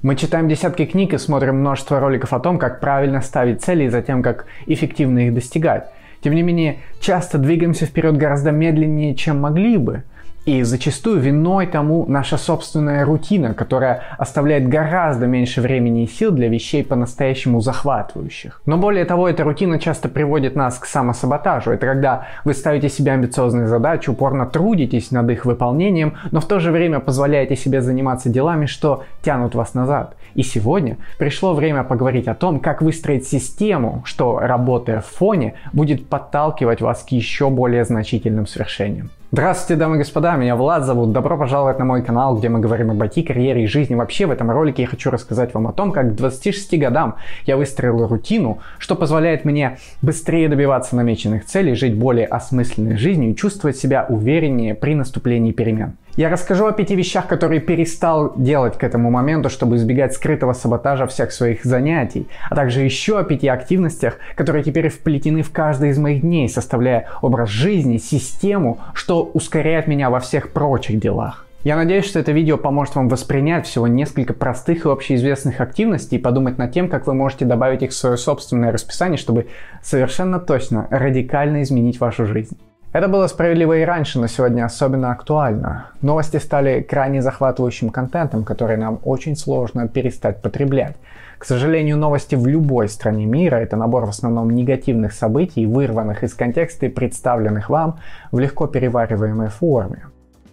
Мы читаем десятки книг и смотрим множество роликов о том, как правильно ставить цели и затем, как эффективно их достигать. Тем не менее, часто двигаемся вперед гораздо медленнее, чем могли бы – и зачастую виной тому наша собственная рутина, которая оставляет гораздо меньше времени и сил для вещей по-настоящему захватывающих. Но более того, эта рутина часто приводит нас к самосаботажу. Это когда вы ставите себе амбициозные задачи, упорно трудитесь над их выполнением, но в то же время позволяете себе заниматься делами, что тянут вас назад. И сегодня пришло время поговорить о том, как выстроить систему, что, работая в фоне, будет подталкивать вас к еще более значительным свершениям. Здравствуйте, дамы и господа, меня Влад зовут. Добро пожаловать на мой канал, где мы говорим об IT, карьере и жизни. Вообще, в этом ролике я хочу рассказать вам о том, как к 26 годам я выстроил рутину, что позволяет мне быстрее добиваться намеченных целей, жить более осмысленной жизнью и чувствовать себя увереннее при наступлении перемен. Я расскажу о пяти вещах, которые перестал делать к этому моменту, чтобы избегать скрытого саботажа всех своих занятий, а также еще о пяти активностях, которые теперь вплетены в каждый из моих дней, составляя образ жизни, систему, что ускоряет меня во всех прочих делах. Я надеюсь, что это видео поможет вам воспринять всего несколько простых и общеизвестных активностей и подумать над тем, как вы можете добавить их в свое собственное расписание, чтобы совершенно точно радикально изменить вашу жизнь. Это было справедливо и раньше, но сегодня особенно актуально. Новости стали крайне захватывающим контентом, который нам очень сложно перестать потреблять. К сожалению, новости в любой стране мира – это набор в основном негативных событий, вырванных из контекста и представленных вам в легко перевариваемой форме.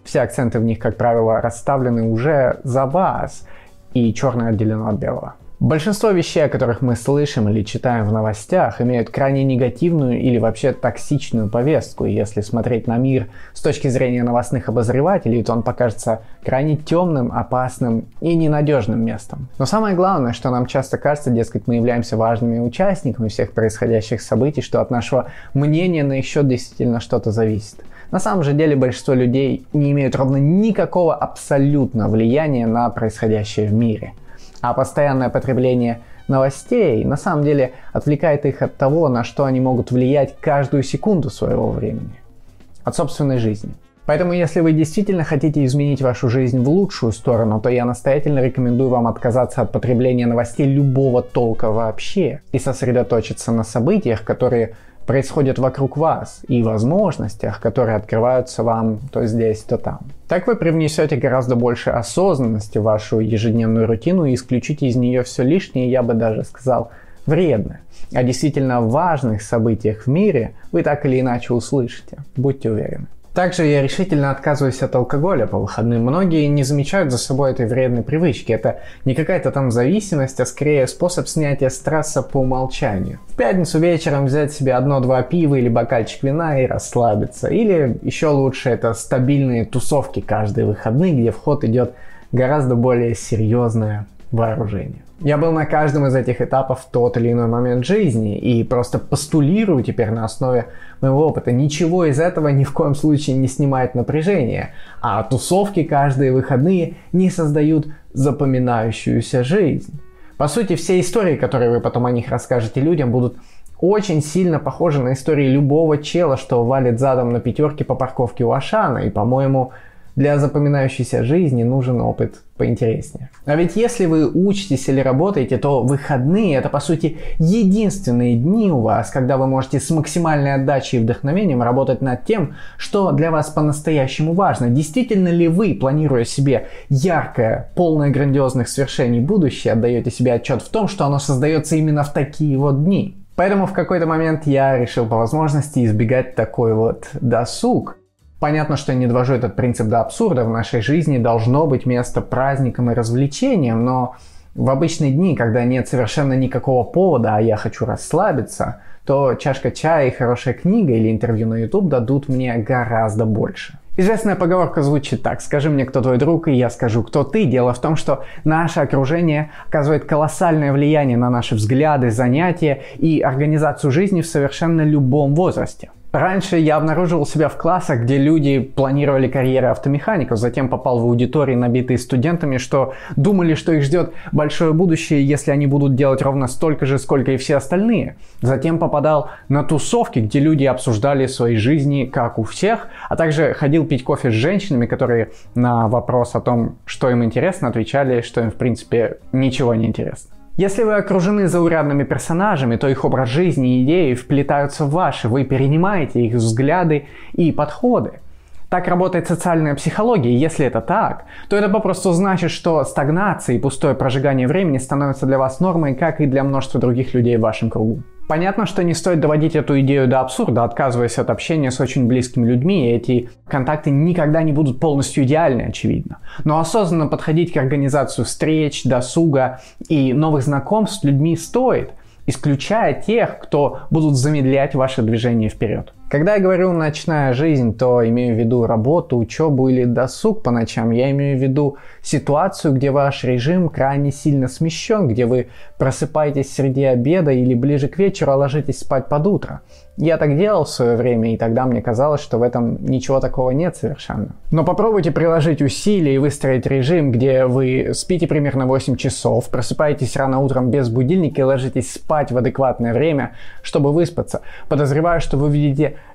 Все акценты в них, как правило, расставлены уже за вас, и черное отделено от белого. Большинство вещей, о которых мы слышим или читаем в новостях, имеют крайне негативную или вообще токсичную повестку. И если смотреть на мир с точки зрения новостных обозревателей, то он покажется крайне темным, опасным и ненадежным местом. Но самое главное, что нам часто кажется, дескать, мы являемся важными участниками всех происходящих событий, что от нашего мнения на счет действительно что-то зависит. На самом же деле большинство людей не имеют ровно никакого абсолютно влияния на происходящее в мире – а постоянное потребление новостей на самом деле отвлекает их от того, на что они могут влиять каждую секунду своего времени. От собственной жизни. Поэтому, если вы действительно хотите изменить вашу жизнь в лучшую сторону, то я настоятельно рекомендую вам отказаться от потребления новостей любого толка вообще и сосредоточиться на событиях, которые происходят вокруг вас и возможностях, которые открываются вам то здесь, то там. Так вы привнесете гораздо больше осознанности в вашу ежедневную рутину и исключите из нее все лишнее, я бы даже сказал, вредное. О действительно важных событиях в мире вы так или иначе услышите, будьте уверены. Также я решительно отказываюсь от алкоголя по выходным. Многие не замечают за собой этой вредной привычки. Это не какая-то там зависимость, а скорее способ снятия стресса по умолчанию. В пятницу вечером взять себе одно-два пива или бокальчик вина и расслабиться. Или еще лучше это стабильные тусовки каждые выходные, где в ход идет гораздо более серьезное вооружение. Я был на каждом из этих этапов в тот или иной момент жизни и просто постулирую теперь на основе моего опыта. Ничего из этого ни в коем случае не снимает напряжение, а тусовки каждые выходные не создают запоминающуюся жизнь. По сути, все истории, которые вы потом о них расскажете людям, будут очень сильно похожи на истории любого чела, что валит задом на пятерке по парковке у Ашана. И, по-моему, для запоминающейся жизни нужен опыт поинтереснее. А ведь если вы учитесь или работаете, то выходные это по сути единственные дни у вас, когда вы можете с максимальной отдачей и вдохновением работать над тем, что для вас по-настоящему важно. Действительно ли вы, планируя себе яркое, полное грандиозных свершений будущее, отдаете себе отчет в том, что оно создается именно в такие вот дни? Поэтому в какой-то момент я решил по возможности избегать такой вот досуг. Понятно, что я не довожу этот принцип до абсурда. В нашей жизни должно быть место праздникам и развлечениям, но в обычные дни, когда нет совершенно никакого повода, а я хочу расслабиться, то чашка чая и хорошая книга или интервью на YouTube дадут мне гораздо больше. Известная поговорка звучит так. Скажи мне, кто твой друг, и я скажу, кто ты. Дело в том, что наше окружение оказывает колоссальное влияние на наши взгляды, занятия и организацию жизни в совершенно любом возрасте. Раньше я обнаруживал себя в классах, где люди планировали карьеры автомехаников, затем попал в аудитории, набитые студентами, что думали, что их ждет большое будущее, если они будут делать ровно столько же, сколько и все остальные. Затем попадал на тусовки, где люди обсуждали свои жизни, как у всех, а также ходил пить кофе с женщинами, которые на вопрос о том, что им интересно, отвечали, что им в принципе ничего не интересно. Если вы окружены заурядными персонажами, то их образ жизни и идеи вплетаются в ваши, вы перенимаете их взгляды и подходы. Так работает социальная психология, и если это так, то это попросту значит, что стагнация и пустое прожигание времени становятся для вас нормой, как и для множества других людей в вашем кругу. Понятно, что не стоит доводить эту идею до абсурда, отказываясь от общения с очень близкими людьми, и эти контакты никогда не будут полностью идеальны, очевидно. Но осознанно подходить к организации встреч, досуга и новых знакомств с людьми стоит, исключая тех, кто будут замедлять ваше движение вперед. Когда я говорю «ночная жизнь», то имею в виду работу, учебу или досуг по ночам. Я имею в виду ситуацию, где ваш режим крайне сильно смещен, где вы просыпаетесь среди обеда или ближе к вечеру, а ложитесь спать под утро. Я так делал в свое время, и тогда мне казалось, что в этом ничего такого нет совершенно. Но попробуйте приложить усилия и выстроить режим, где вы спите примерно 8 часов, просыпаетесь рано утром без будильника и ложитесь спать в адекватное время, чтобы выспаться. Подозреваю, что вы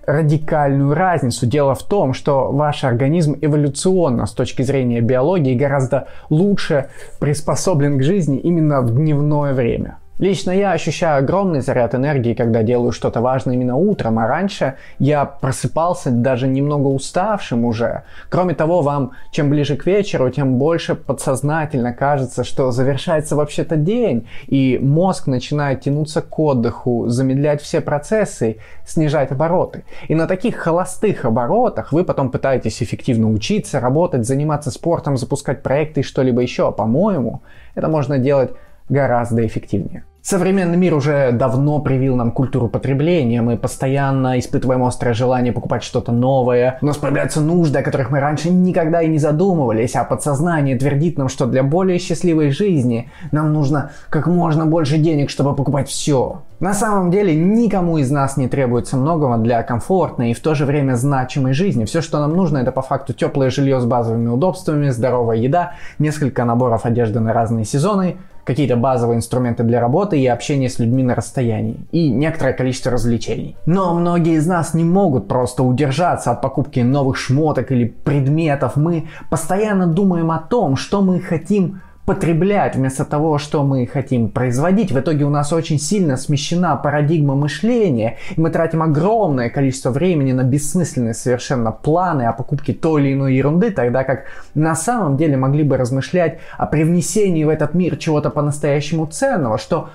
радикальную разницу. Дело в том, что ваш организм эволюционно с точки зрения биологии гораздо лучше приспособлен к жизни именно в дневное время. Лично я ощущаю огромный заряд энергии, когда делаю что-то важное именно утром, а раньше я просыпался даже немного уставшим уже. Кроме того, вам чем ближе к вечеру, тем больше подсознательно кажется, что завершается вообще-то день, и мозг начинает тянуться к отдыху, замедлять все процессы, снижать обороты. И на таких холостых оборотах вы потом пытаетесь эффективно учиться, работать, заниматься спортом, запускать проекты и что-либо еще. А по-моему, это можно делать гораздо эффективнее. Современный мир уже давно привил нам культуру потребления. Мы постоянно испытываем острое желание покупать что-то новое. У нас появляются нужды, о которых мы раньше никогда и не задумывались, а подсознание твердит нам, что для более счастливой жизни нам нужно как можно больше денег, чтобы покупать все. На самом деле никому из нас не требуется многого для комфортной и в то же время значимой жизни. Все, что нам нужно, это по факту теплое жилье с базовыми удобствами, здоровая еда, несколько наборов одежды на разные сезоны, какие-то базовые инструменты для работы и общение с людьми на расстоянии, и некоторое количество развлечений. Но многие из нас не могут просто удержаться от покупки новых шмоток или предметов. Мы постоянно думаем о том, что мы хотим потреблять вместо того, что мы хотим производить. В итоге у нас очень сильно смещена парадигма мышления, и мы тратим огромное количество времени на бессмысленные совершенно планы о покупке той или иной ерунды, тогда как на самом деле могли бы размышлять о привнесении в этот мир чего-то по-настоящему ценного, что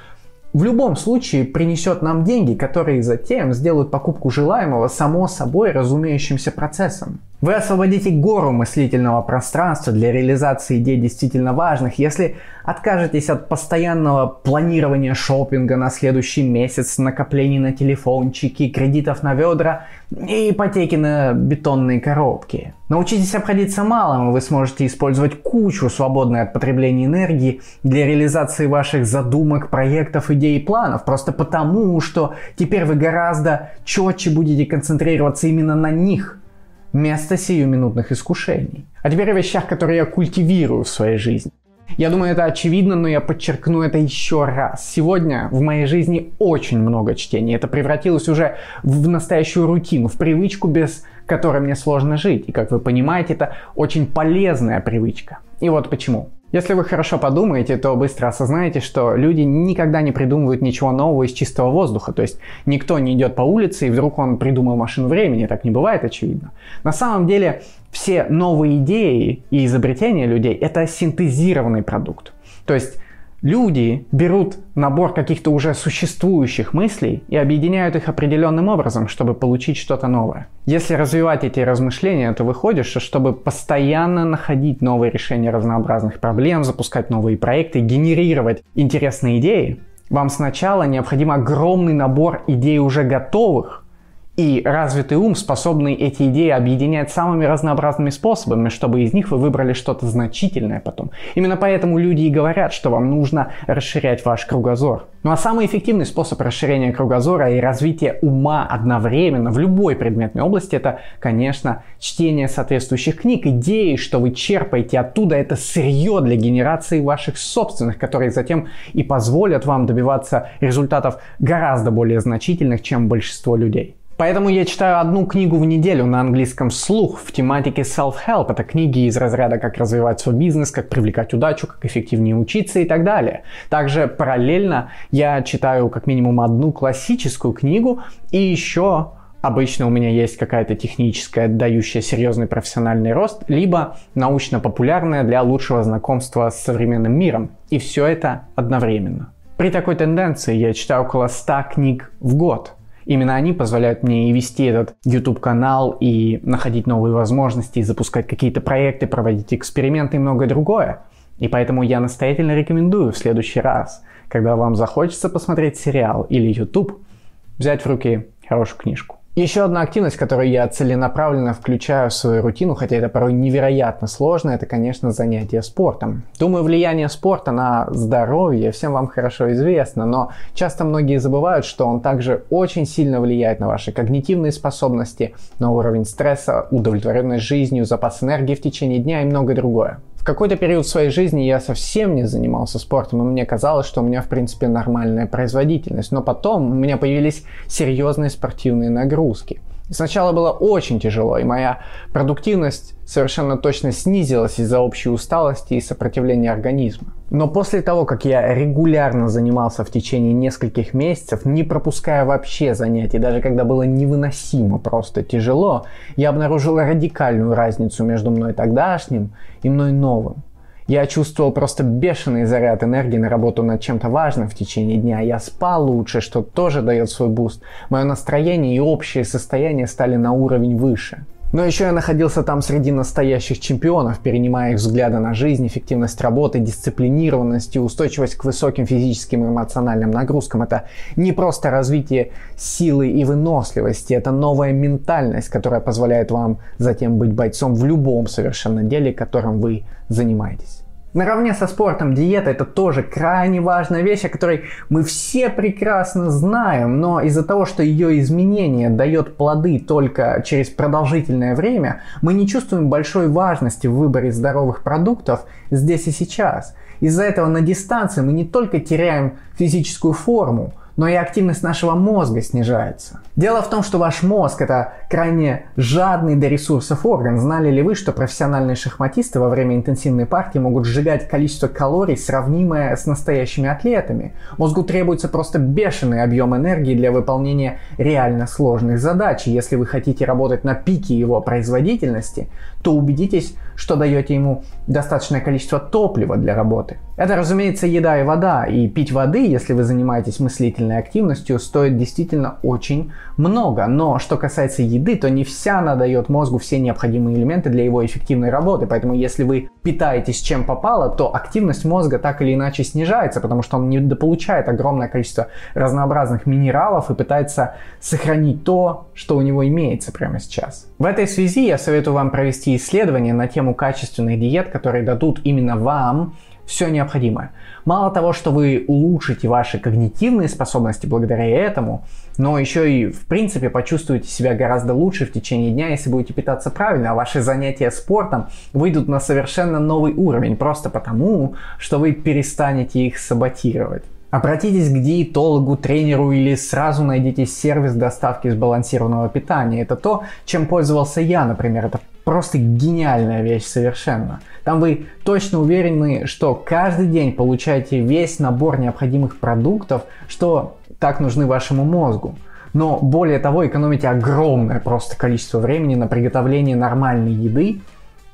в любом случае принесет нам деньги, которые затем сделают покупку желаемого само собой разумеющимся процессом. Вы освободите гору мыслительного пространства для реализации идей действительно важных, если откажетесь от постоянного планирования шопинга на следующий месяц, накоплений на телефончики, кредитов на ведра и ипотеки на бетонные коробки. Научитесь обходиться малым, и вы сможете использовать кучу свободной от потребления энергии для реализации ваших задумок, проектов, идей и планов, просто потому, что теперь вы гораздо четче будете концентрироваться именно на них – вместо сиюминутных искушений. А теперь о вещах, которые я культивирую в своей жизни. Я думаю, это очевидно, но я подчеркну это еще раз. Сегодня в моей жизни очень много чтений. Это превратилось уже в настоящую рутину, в привычку, без которой мне сложно жить. И, как вы понимаете, это очень полезная привычка. И вот почему. Если вы хорошо подумаете, то быстро осознаете, что люди никогда не придумывают ничего нового из чистого воздуха. То есть никто не идет по улице и вдруг он придумал машину времени. Так не бывает, очевидно. На самом деле все новые идеи и изобретения людей – это синтезированный продукт. То есть Люди берут набор каких-то уже существующих мыслей и объединяют их определенным образом, чтобы получить что-то новое. Если развивать эти размышления, то выходит, что чтобы постоянно находить новые решения разнообразных проблем, запускать новые проекты, генерировать интересные идеи, вам сначала необходим огромный набор идей уже готовых, И развитый ум способный эти идеи объединять самыми разнообразными способами, чтобы из них вы выбрали что-то значительное потом. Именно поэтому люди и говорят, что вам нужно расширять ваш кругозор. Ну а самый эффективный способ расширения кругозора и развития ума одновременно в любой предметной области это, конечно, чтение соответствующих книг. Идеи, что вы черпаете оттуда, это сырье для генерации ваших собственных, которые затем и позволят вам добиваться результатов гораздо более значительных, чем большинство людей. Поэтому я читаю одну книгу в неделю на английском слух в тематике self-help. Это книги из разряда «Как развивать свой бизнес», «Как привлекать удачу», «Как эффективнее учиться» и так далее. Также параллельно я читаю как минимум одну классическую книгу и еще Обычно у меня есть какая-то техническая, дающая серьезный профессиональный рост, либо научно-популярная для лучшего знакомства с современным миром. И все это одновременно. При такой тенденции я читаю около 100 книг в год. Именно они позволяют мне и вести этот YouTube-канал, и находить новые возможности, и запускать какие-то проекты, проводить эксперименты и многое другое. И поэтому я настоятельно рекомендую в следующий раз, когда вам захочется посмотреть сериал или YouTube, взять в руки хорошую книжку. Еще одна активность, которую я целенаправленно включаю в свою рутину, хотя это порой невероятно сложно, это, конечно, занятие спортом. Думаю, влияние спорта на здоровье всем вам хорошо известно, но часто многие забывают, что он также очень сильно влияет на ваши когнитивные способности, на уровень стресса, удовлетворенность жизнью, запас энергии в течение дня и многое другое какой-то период своей жизни я совсем не занимался спортом, и мне казалось, что у меня, в принципе, нормальная производительность. Но потом у меня появились серьезные спортивные нагрузки. И сначала было очень тяжело, и моя продуктивность совершенно точно снизилась из-за общей усталости и сопротивления организма. Но после того, как я регулярно занимался в течение нескольких месяцев, не пропуская вообще занятий, даже когда было невыносимо просто тяжело, я обнаружил радикальную разницу между мной тогдашним и мной новым. Я чувствовал просто бешеный заряд энергии на работу над чем-то важным в течение дня. Я спал лучше, что тоже дает свой буст. Мое настроение и общее состояние стали на уровень выше. Но еще я находился там среди настоящих чемпионов, перенимая их взгляды на жизнь, эффективность работы, дисциплинированность и устойчивость к высоким физическим и эмоциональным нагрузкам. Это не просто развитие силы и выносливости, это новая ментальность, которая позволяет вам затем быть бойцом в любом совершенно деле, которым вы занимаетесь. Наравне со спортом диета это тоже крайне важная вещь, о которой мы все прекрасно знаем, но из-за того, что ее изменение дает плоды только через продолжительное время, мы не чувствуем большой важности в выборе здоровых продуктов здесь и сейчас. Из-за этого на дистанции мы не только теряем физическую форму, но и активность нашего мозга снижается. Дело в том, что ваш мозг это крайне жадный до ресурсов орган. Знали ли вы, что профессиональные шахматисты во время интенсивной партии могут сжигать количество калорий, сравнимое с настоящими атлетами? Мозгу требуется просто бешеный объем энергии для выполнения реально сложных задач. Если вы хотите работать на пике его производительности, то убедитесь, что даете ему достаточное количество топлива для работы. Это, разумеется, еда и вода. И пить воды, если вы занимаетесь мыслительной активностью, стоит действительно очень много. Но что касается еды, то не вся она дает мозгу все необходимые элементы для его эффективной работы. Поэтому если вы питаетесь чем попало, то активность мозга так или иначе снижается, потому что он недополучает огромное количество разнообразных минералов и пытается сохранить то, что у него имеется прямо сейчас. В этой связи я советую вам провести исследование на тему качественных диет, которые дадут именно вам все необходимое. Мало того, что вы улучшите ваши когнитивные способности благодаря этому, но еще и в принципе почувствуете себя гораздо лучше в течение дня, если будете питаться правильно, а ваши занятия спортом выйдут на совершенно новый уровень, просто потому, что вы перестанете их саботировать. Обратитесь к диетологу, тренеру или сразу найдите сервис доставки сбалансированного питания. Это то, чем пользовался я, например. Это просто гениальная вещь совершенно. Там вы точно уверены, что каждый день получаете весь набор необходимых продуктов, что так нужны вашему мозгу. Но более того, экономите огромное просто количество времени на приготовление нормальной еды,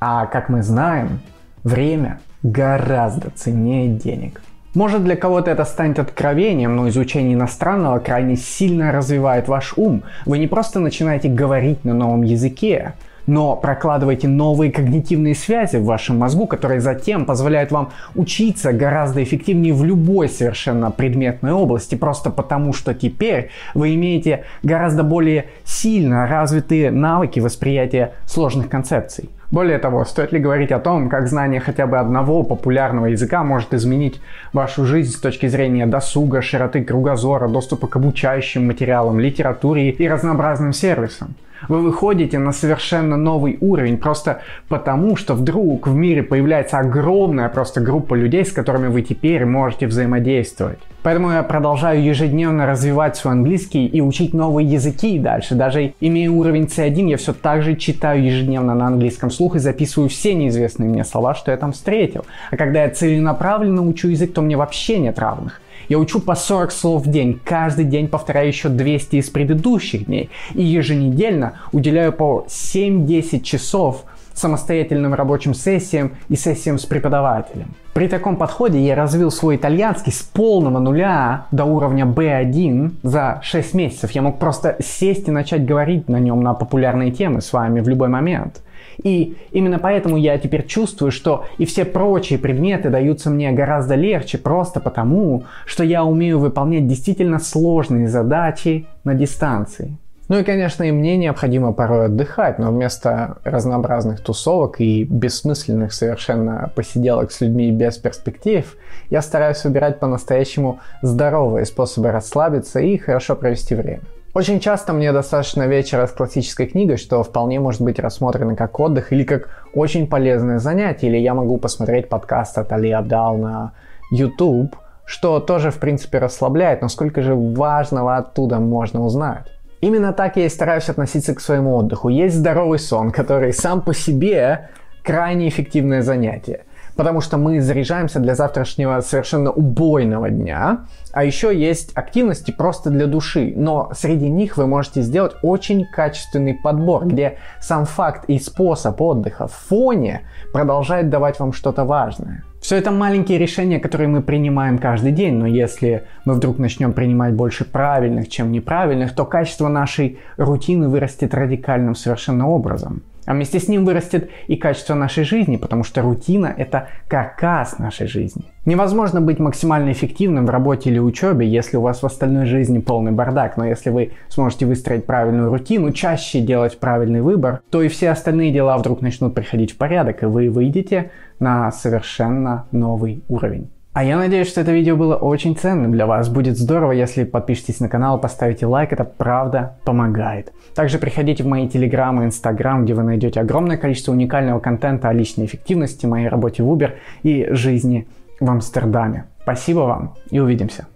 а как мы знаем, время гораздо ценнее денег. Может для кого-то это станет откровением, но изучение иностранного крайне сильно развивает ваш ум. Вы не просто начинаете говорить на новом языке, но прокладывайте новые когнитивные связи в вашем мозгу, которые затем позволяют вам учиться гораздо эффективнее в любой совершенно предметной области, просто потому что теперь вы имеете гораздо более сильно развитые навыки восприятия сложных концепций. Более того, стоит ли говорить о том, как знание хотя бы одного популярного языка может изменить вашу жизнь с точки зрения досуга, широты кругозора, доступа к обучающим материалам, литературе и разнообразным сервисам? Вы выходите на совершенно новый уровень просто потому, что вдруг в мире появляется огромная просто группа людей, с которыми вы теперь можете взаимодействовать. Поэтому я продолжаю ежедневно развивать свой английский и учить новые языки и дальше. Даже имея уровень C1, я все так же читаю ежедневно на английском слух и записываю все неизвестные мне слова, что я там встретил. А когда я целенаправленно учу язык, то мне вообще нет равных. Я учу по 40 слов в день, каждый день повторяю еще 200 из предыдущих дней. И еженедельно уделяю по 7-10 часов самостоятельным рабочим сессиям и сессиям с преподавателем. При таком подходе я развил свой итальянский с полного нуля до уровня B1 за 6 месяцев. Я мог просто сесть и начать говорить на нем на популярные темы с вами в любой момент. И именно поэтому я теперь чувствую, что и все прочие предметы даются мне гораздо легче, просто потому, что я умею выполнять действительно сложные задачи на дистанции. Ну и, конечно, и мне необходимо порой отдыхать, но вместо разнообразных тусовок и бессмысленных совершенно посиделок с людьми без перспектив, я стараюсь выбирать по-настоящему здоровые способы расслабиться и хорошо провести время. Очень часто мне достаточно вечера с классической книгой, что вполне может быть рассмотрено как отдых или как очень полезное занятие, или я могу посмотреть подкаст от Али Абдал на YouTube, что тоже в принципе расслабляет, но сколько же важного оттуда можно узнать. Именно так я и стараюсь относиться к своему отдыху. Есть здоровый сон, который сам по себе крайне эффективное занятие потому что мы заряжаемся для завтрашнего совершенно убойного дня. А еще есть активности просто для души, но среди них вы можете сделать очень качественный подбор, где сам факт и способ отдыха в фоне продолжает давать вам что-то важное. Все это маленькие решения, которые мы принимаем каждый день, но если мы вдруг начнем принимать больше правильных, чем неправильных, то качество нашей рутины вырастет радикальным совершенно образом. А вместе с ним вырастет и качество нашей жизни, потому что рутина – это каркас нашей жизни. Невозможно быть максимально эффективным в работе или учебе, если у вас в остальной жизни полный бардак, но если вы сможете выстроить правильную рутину, чаще делать правильный выбор, то и все остальные дела вдруг начнут приходить в порядок, и вы выйдете на совершенно новый уровень. А я надеюсь, что это видео было очень ценным для вас. Будет здорово, если подпишитесь на канал, поставите лайк, это правда помогает. Также приходите в мои телеграм и инстаграм, где вы найдете огромное количество уникального контента о личной эффективности, моей работе в Uber и жизни в Амстердаме. Спасибо вам и увидимся.